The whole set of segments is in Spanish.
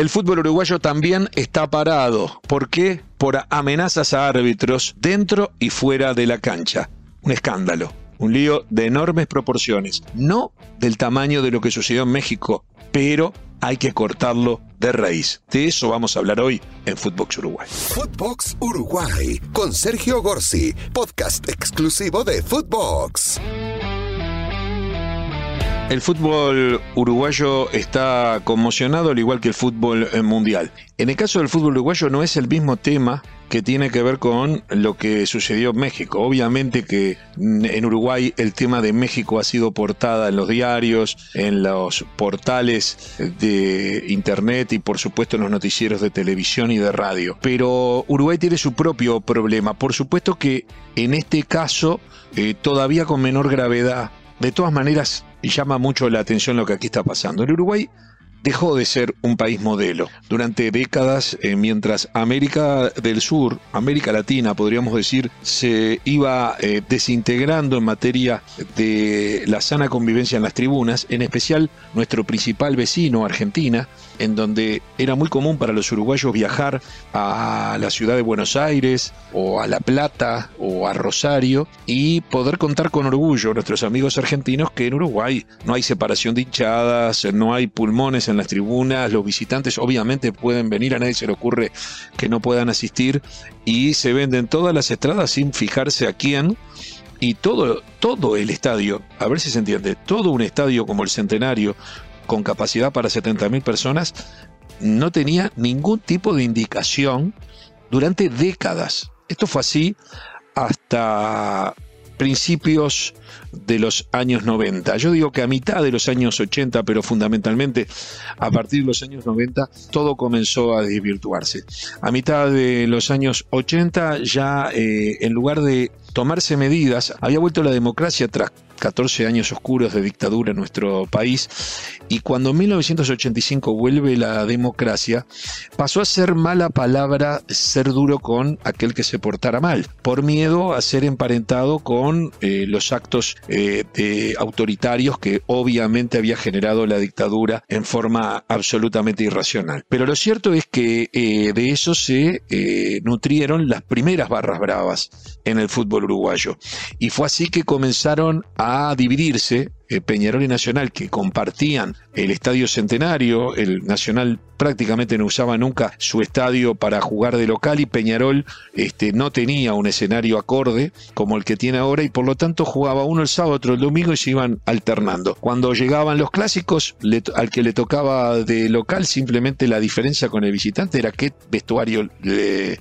el fútbol uruguayo también está parado. ¿Por qué? Por amenazas a árbitros dentro y fuera de la cancha. Un escándalo, un lío de enormes proporciones. No del tamaño de lo que sucedió en México, pero hay que cortarlo de raíz. De eso vamos a hablar hoy en Footbox Uruguay. Footbox Uruguay con Sergio Gorsi, podcast exclusivo de Footbox. El fútbol uruguayo está conmocionado al igual que el fútbol eh, mundial. En el caso del fútbol uruguayo no es el mismo tema que tiene que ver con lo que sucedió en México. Obviamente que en Uruguay el tema de México ha sido portada en los diarios, en los portales de internet y por supuesto en los noticieros de televisión y de radio. Pero Uruguay tiene su propio problema. Por supuesto que en este caso eh, todavía con menor gravedad. De todas maneras, llama mucho la atención lo que aquí está pasando. En Uruguay dejó de ser un país modelo. Durante décadas, eh, mientras América del Sur, América Latina, podríamos decir, se iba eh, desintegrando en materia de la sana convivencia en las tribunas, en especial nuestro principal vecino, Argentina, en donde era muy común para los uruguayos viajar a la ciudad de Buenos Aires o a La Plata o a Rosario y poder contar con orgullo nuestros amigos argentinos que en Uruguay no hay separación de hinchadas, no hay pulmones en las tribunas, los visitantes obviamente pueden venir, a nadie se le ocurre que no puedan asistir y se venden todas las estradas sin fijarse a quién y todo, todo el estadio, a ver si se entiende, todo un estadio como el Centenario, con capacidad para 70.000 personas, no tenía ningún tipo de indicación durante décadas. Esto fue así hasta principios de los años 90. Yo digo que a mitad de los años 80, pero fundamentalmente a partir de los años 90, todo comenzó a desvirtuarse. A mitad de los años 80 ya eh, en lugar de tomarse medidas, había vuelto la democracia tras 14 años oscuros de dictadura en nuestro país y cuando en 1985 vuelve la democracia, pasó a ser mala palabra ser duro con aquel que se portara mal, por miedo a ser emparentado con eh, los actos eh, autoritarios que obviamente había generado la dictadura en forma absolutamente irracional. Pero lo cierto es que eh, de eso se nutrieron las primeras barras bravas en el fútbol uruguayo. Y fue así que comenzaron a dividirse eh, Peñarol y Nacional, que compartían el Estadio Centenario, el Nacional prácticamente no usaba nunca su estadio para jugar de local y Peñarol este, no tenía un escenario acorde como el que tiene ahora y por lo tanto jugaba uno el sábado, otro el domingo y se iban alternando. Cuando llegaban los clásicos, al que le tocaba de local, simplemente la diferencia con el visitante era qué vestuario le,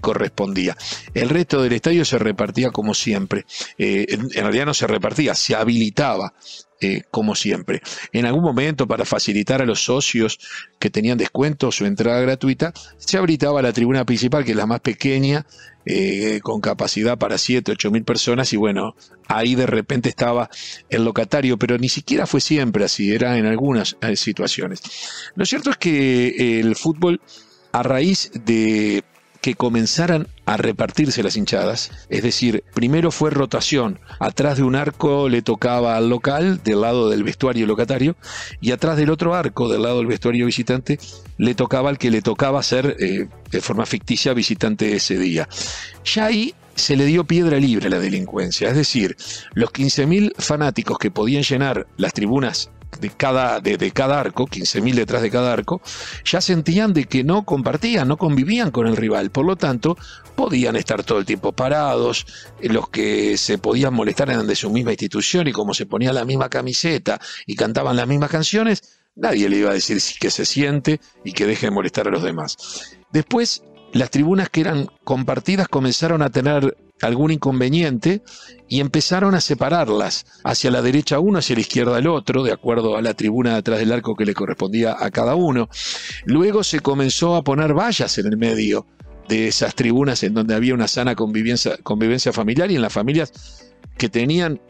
correspondía. El resto del estadio se repartía como siempre. Eh, en realidad no se repartía, se habilitaba eh, como siempre. En algún momento, para facilitar a los socios que tenían descuento su entrada gratuita, se habilitaba la tribuna principal, que es la más pequeña, eh, con capacidad para 7, 8 mil personas, y bueno, ahí de repente estaba el locatario, pero ni siquiera fue siempre así, era en algunas eh, situaciones. Lo cierto es que el fútbol, a raíz de que comenzaran a repartirse las hinchadas. Es decir, primero fue rotación. Atrás de un arco le tocaba al local, del lado del vestuario locatario, y atrás del otro arco, del lado del vestuario visitante, le tocaba al que le tocaba ser eh, de forma ficticia visitante ese día. Ya ahí se le dio piedra libre a la delincuencia. Es decir, los 15.000 fanáticos que podían llenar las tribunas de cada, cada arco, 15.000 detrás de cada arco, ya sentían de que no compartían, no convivían con el rival. Por lo tanto, podían estar todo el tiempo parados, eh, los que se podían molestar eran de su misma institución y como se ponía la misma camiseta y cantaban las mismas canciones, nadie le iba a decir que se siente y que deje de molestar a los demás. Después, las tribunas que eran compartidas comenzaron a tener algún inconveniente y empezaron a separarlas, hacia la derecha uno, hacia la izquierda el otro, de acuerdo a la tribuna de atrás del arco que le correspondía a cada uno. Luego se comenzó a poner vallas en el medio de esas tribunas en donde había una sana convivencia, convivencia familiar y en las familias que tenían,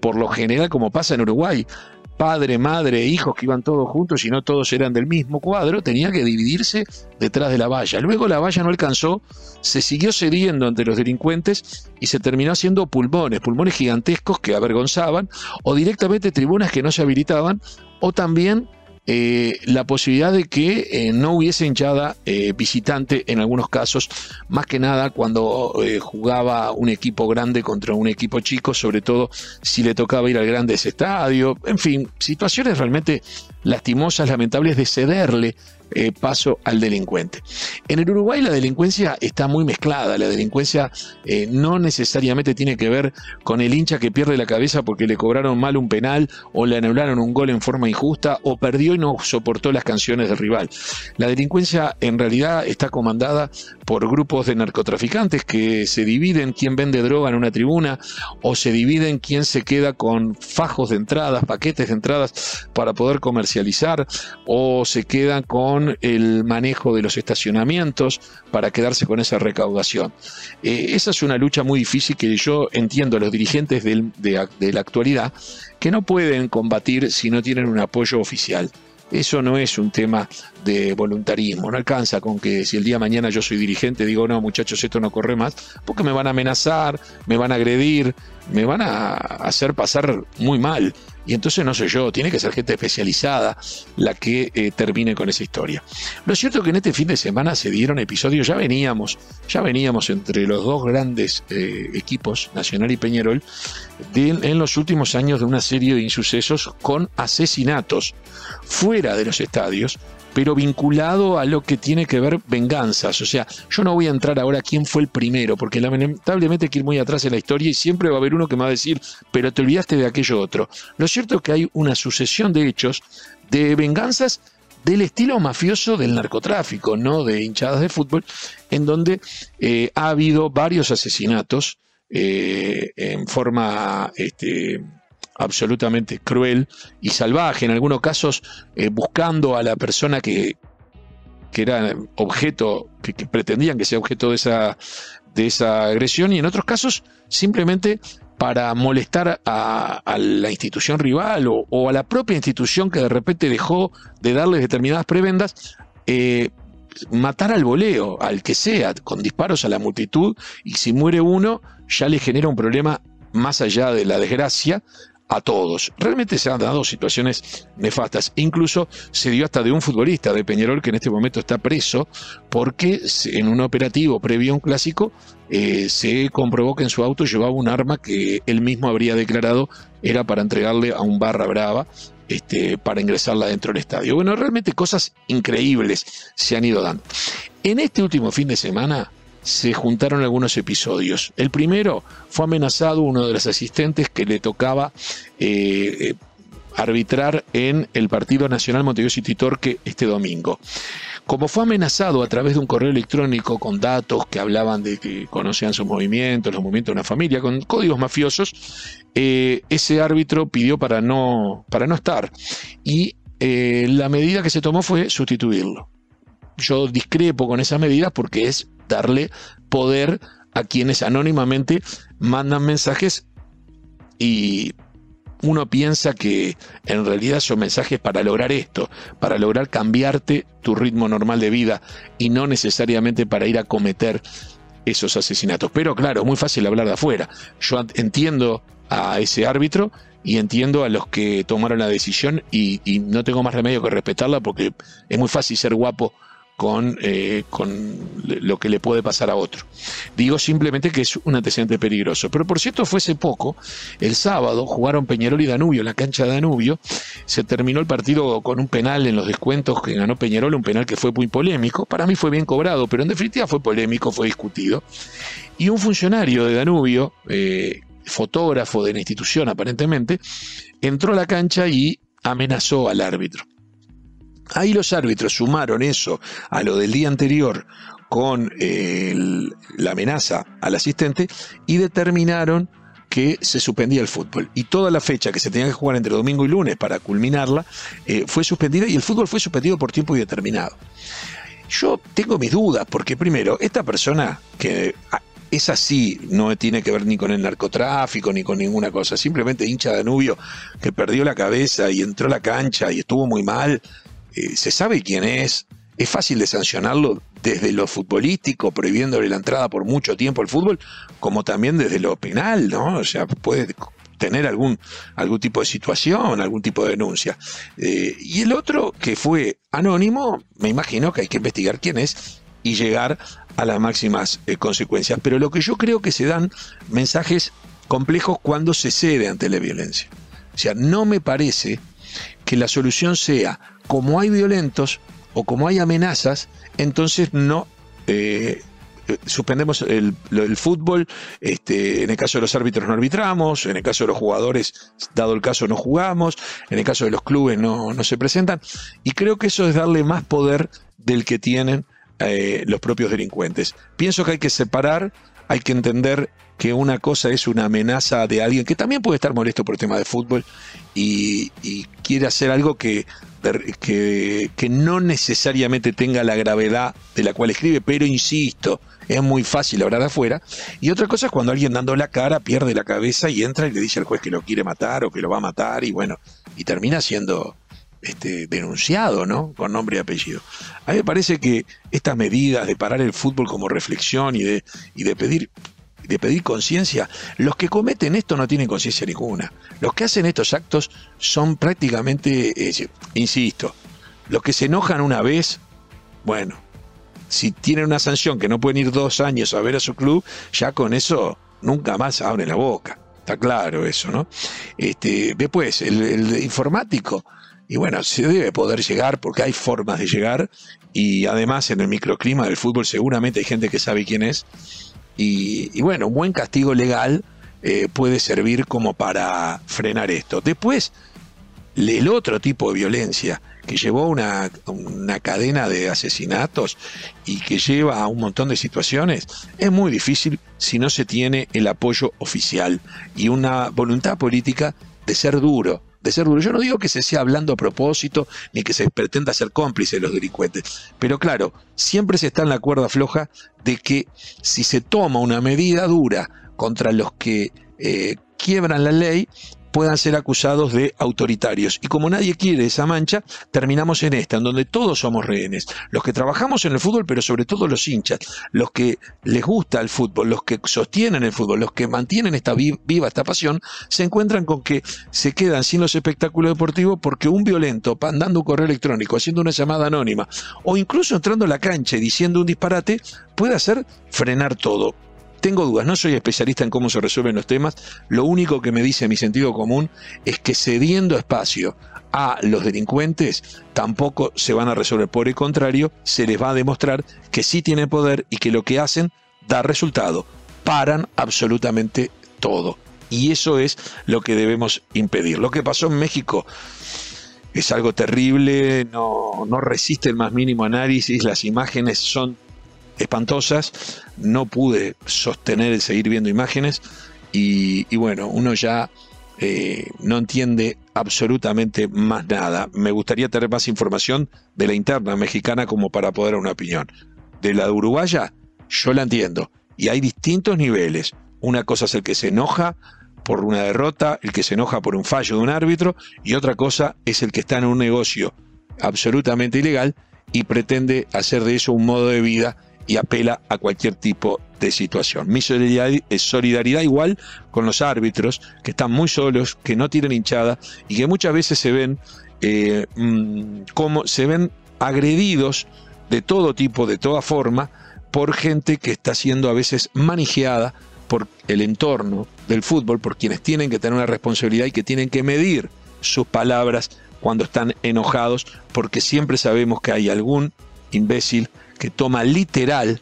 por lo general, como pasa en Uruguay, padre, madre, hijos que iban todos juntos y no todos eran del mismo cuadro, tenía que dividirse detrás de la valla. Luego la valla no alcanzó, se siguió cediendo ante los delincuentes y se terminó haciendo pulmones, pulmones gigantescos que avergonzaban, o directamente tribunas que no se habilitaban, o también eh, la posibilidad de que eh, no hubiese hinchada eh, visitante en algunos casos, más que nada cuando jugaba un equipo grande contra un equipo chico, sobre todo si le tocaba ir al grande estadio, en fin, situaciones realmente lastimosas, lamentables de cederle eh, paso al delincuente. En el Uruguay la delincuencia está muy mezclada, la delincuencia eh, no necesariamente tiene que ver con el hincha que pierde la cabeza porque le cobraron mal un penal o le anularon un gol en forma injusta o perdió y no soportó las canciones del rival. La delincuencia en realidad está comandada por grupos de narcotraficantes que se dividen quién vende droga en una tribuna o se dividen quién se queda con fajos de entradas, paquetes de entradas para poder comercializar o se quedan con el manejo de los estacionamientos para quedarse con esa recaudación. Eh, esa es una lucha muy difícil que yo entiendo a los dirigentes de, de la actualidad que no pueden combatir si no tienen un apoyo oficial. Eso no es un tema de voluntarismo, no alcanza con que si el día de mañana yo soy dirigente digo, no muchachos, esto no corre más, porque me van a amenazar, me van a agredir, me van a hacer pasar muy mal. Y entonces no sé yo, tiene que ser gente especializada la que eh, termine con esa historia. Lo cierto es que en este fin de semana se dieron episodios, ya veníamos, ya veníamos entre los dos grandes eh, equipos, Nacional y Peñarol, en los últimos años de una serie de insucesos con asesinatos fuera de los estadios pero vinculado a lo que tiene que ver venganzas. O sea, yo no voy a entrar ahora a quién fue el primero, porque lamentablemente hay que ir muy atrás en la historia y siempre va a haber uno que me va a decir, pero te olvidaste de aquello otro. Lo cierto es que hay una sucesión de hechos de venganzas del estilo mafioso del narcotráfico, no de hinchadas de fútbol, en donde eh, ha habido varios asesinatos eh, en forma este, absolutamente cruel y salvaje, en algunos casos eh, buscando a la persona que, que era objeto, que, pretendían que sea objeto de esa, de esa agresión, y en otros casos simplemente para molestar a, la institución rival o, a la propia institución que de repente dejó de darles determinadas prebendas, eh, matar al voleo, al que sea, con disparos a la multitud, y si muere uno, ya le genera un problema más allá de la desgracia a todos. Realmente se han dado situaciones nefastas. Incluso se dio hasta de un futbolista de Peñarol que en este momento está preso porque en un operativo previo a un clásico eh, se comprobó que en su auto llevaba un arma que él mismo habría declarado era para entregarle a un barra brava este, para ingresarla dentro del estadio. Bueno, realmente cosas increíbles se han ido dando. En este último fin de semana se juntaron algunos episodios. El primero fue amenazado uno de los asistentes que le tocaba eh, arbitrar en el Partido Nacional Montevideo City Torque este domingo. Como fue amenazado a través de un correo electrónico con datos que hablaban de que conocían sus movimientos, los movimientos de una familia, con códigos mafiosos, eh, ese árbitro pidió para no, para no estar. Y eh, la medida que se tomó fue sustituirlo. Yo discrepo con esa medida porque es darle poder a quienes anónimamente mandan mensajes y uno piensa que en realidad son mensajes para lograr esto, para lograr cambiarte tu ritmo normal de vida y no necesariamente para ir a cometer esos asesinatos. Pero claro, es muy fácil hablar de afuera. Yo entiendo a ese árbitro y entiendo a los que tomaron la decisión y, y no tengo más remedio que respetarla porque es muy fácil ser guapo con, eh, con lo que le puede pasar a otro. Digo simplemente que es un antecedente peligroso. Pero por cierto, fue hace poco, el sábado, jugaron Peñarol y Danubio, en la cancha de Danubio, se terminó el partido con un penal en los descuentos que ganó Peñarol, un penal que fue muy polémico, para mí fue bien cobrado, pero en definitiva fue polémico, fue discutido. Y un funcionario de Danubio, eh, fotógrafo de la institución aparentemente, entró a la cancha y amenazó al árbitro. Ahí los árbitros sumaron eso a lo del día anterior con la amenaza al asistente y determinaron que se suspendía el fútbol. Y toda la fecha que se tenía que jugar entre domingo y lunes para culminarla eh, fue suspendida y el fútbol fue suspendido por tiempo indeterminado. Yo tengo mis dudas porque primero, esta persona que ah, es así, no tiene que ver ni con el narcotráfico ni con ninguna cosa, simplemente hincha Danubio que perdió la cabeza y entró a la cancha y estuvo muy mal, eh, se sabe quién es, es fácil de sancionarlo desde lo futbolístico, prohibiéndole la entrada por mucho tiempo al fútbol, como también desde lo penal, ¿no? O sea, puede tener algún, algún tipo de situación, algún tipo de denuncia. Eh, y el otro, que fue anónimo, me imagino que hay que investigar quién es y llegar a las máximas eh, consecuencias. Pero lo que yo creo que se dan mensajes complejos cuando se cede ante la violencia. O sea, no me parece que la solución sea como hay violentos o como hay amenazas, entonces no eh, eh, suspendemos el, fútbol, este, en el caso de los árbitros no arbitramos, en el caso de los jugadores, dado el caso, no jugamos, en el caso de los clubes no, se presentan, y creo que eso es darle más poder del que tienen eh, los propios delincuentes. Pienso que hay que separar, hay que entender que una cosa es una amenaza de alguien que también puede estar molesto por el tema de fútbol y, quiere hacer algo que, que, que, no necesariamente tenga la gravedad de la cual escribe, pero insisto, es muy fácil hablar afuera. Y otra cosa es cuando alguien dando la cara pierde la cabeza y entra y le dice al juez que lo quiere matar o que lo va a matar y bueno, y termina siendo este, denunciado, ¿no? Con nombre y apellido. A mí me parece que estas medidas de parar el fútbol como reflexión y de, y de pedir de pedir conciencia, los que cometen esto no tienen conciencia ninguna. Los que hacen estos actos son prácticamente, eh, insisto, los que se enojan una vez, bueno, si tienen una sanción que no pueden ir dos años a ver a su club, ya con eso nunca más abren la boca. Está claro eso, ¿no? Este, después, el informático, y bueno, se debe poder llegar porque hay formas de llegar y además en el microclima del fútbol seguramente hay gente que sabe quién es. Y, bueno, un buen castigo legal eh, puede servir como para frenar esto. Después, el otro tipo de violencia que llevó una, una cadena de asesinatos y que lleva a un montón de situaciones, es muy difícil si no se tiene el apoyo oficial y una voluntad política de ser duro, ser duro. Yo no digo que se sea hablando a propósito ni que se pretenda ser cómplice de los delincuentes, pero claro, siempre se está en la cuerda floja de que si se toma una medida dura contra los que eh, quiebran la ley, puedan ser acusados de autoritarios. Y como nadie quiere esa mancha, terminamos en esta, en donde todos somos rehenes. Los que trabajamos en el fútbol, pero sobre todo los hinchas, los que les gusta el fútbol, los que sostienen el fútbol, los que mantienen esta viva esta pasión, se encuentran con que se quedan sin los espectáculos deportivos porque un violento, dando un correo electrónico, haciendo una llamada anónima, o incluso entrando a la cancha y diciendo un disparate, puede hacer frenar todo tengo dudas, no soy especialista en cómo se resuelven los temas, lo único que me dice mi sentido común es que cediendo espacio a los delincuentes tampoco se van a resolver, por el contrario, se les va a demostrar que sí tienen poder y que lo que hacen da resultado, paran absolutamente todo. Y eso es lo que debemos impedir. Lo que pasó en México es algo terrible, no, no resiste el más mínimo análisis, las imágenes son espantosas, no pude sostener el seguir viendo imágenes y, bueno, uno ya eh, no entiende absolutamente más nada. Me gustaría tener más información de la interna mexicana como para poder dar una opinión. De la de uruguaya, yo la entiendo. Y hay distintos niveles. Una cosa es el que se enoja por una derrota, el que se enoja por un fallo de un árbitro, y otra cosa es el que está en un negocio absolutamente ilegal y pretende hacer de eso un modo de vida y apela a cualquier tipo de situación. Mi solidaridad, igual con los árbitros que están muy solos, que no tienen hinchada y que muchas veces se ven eh, mm, como se ven agredidos de todo tipo, de toda forma, por gente que está siendo a veces manijeada por el entorno del fútbol, por quienes tienen que tener una responsabilidad y que tienen que medir sus palabras cuando están enojados, porque siempre sabemos que hay algún imbécil que toma literal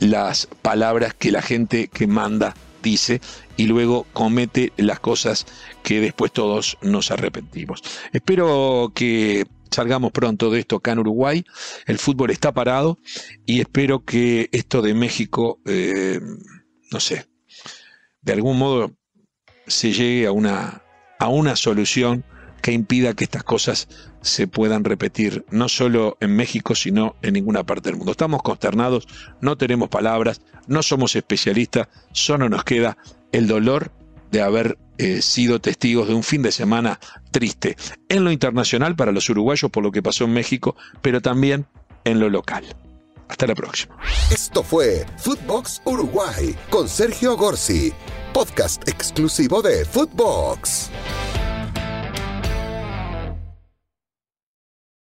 las palabras que la gente que manda dice y luego comete las cosas que después todos nos arrepentimos. Espero que salgamos pronto de esto acá en Uruguay. El fútbol está parado y espero que esto de México, eh, no sé, de algún modo se llegue a una, a una solución que impida que estas cosas se puedan repetir, no solo en México, sino en ninguna parte del mundo. Estamos consternados, no tenemos palabras, no somos especialistas, solo nos queda el dolor de haber eh, sido testigos de un fin de semana triste, en lo internacional para los uruguayos por lo que pasó en México, pero también en lo local. Hasta la próxima. Esto fue Footbox Uruguay con Sergio Gorsi podcast exclusivo de Footbox.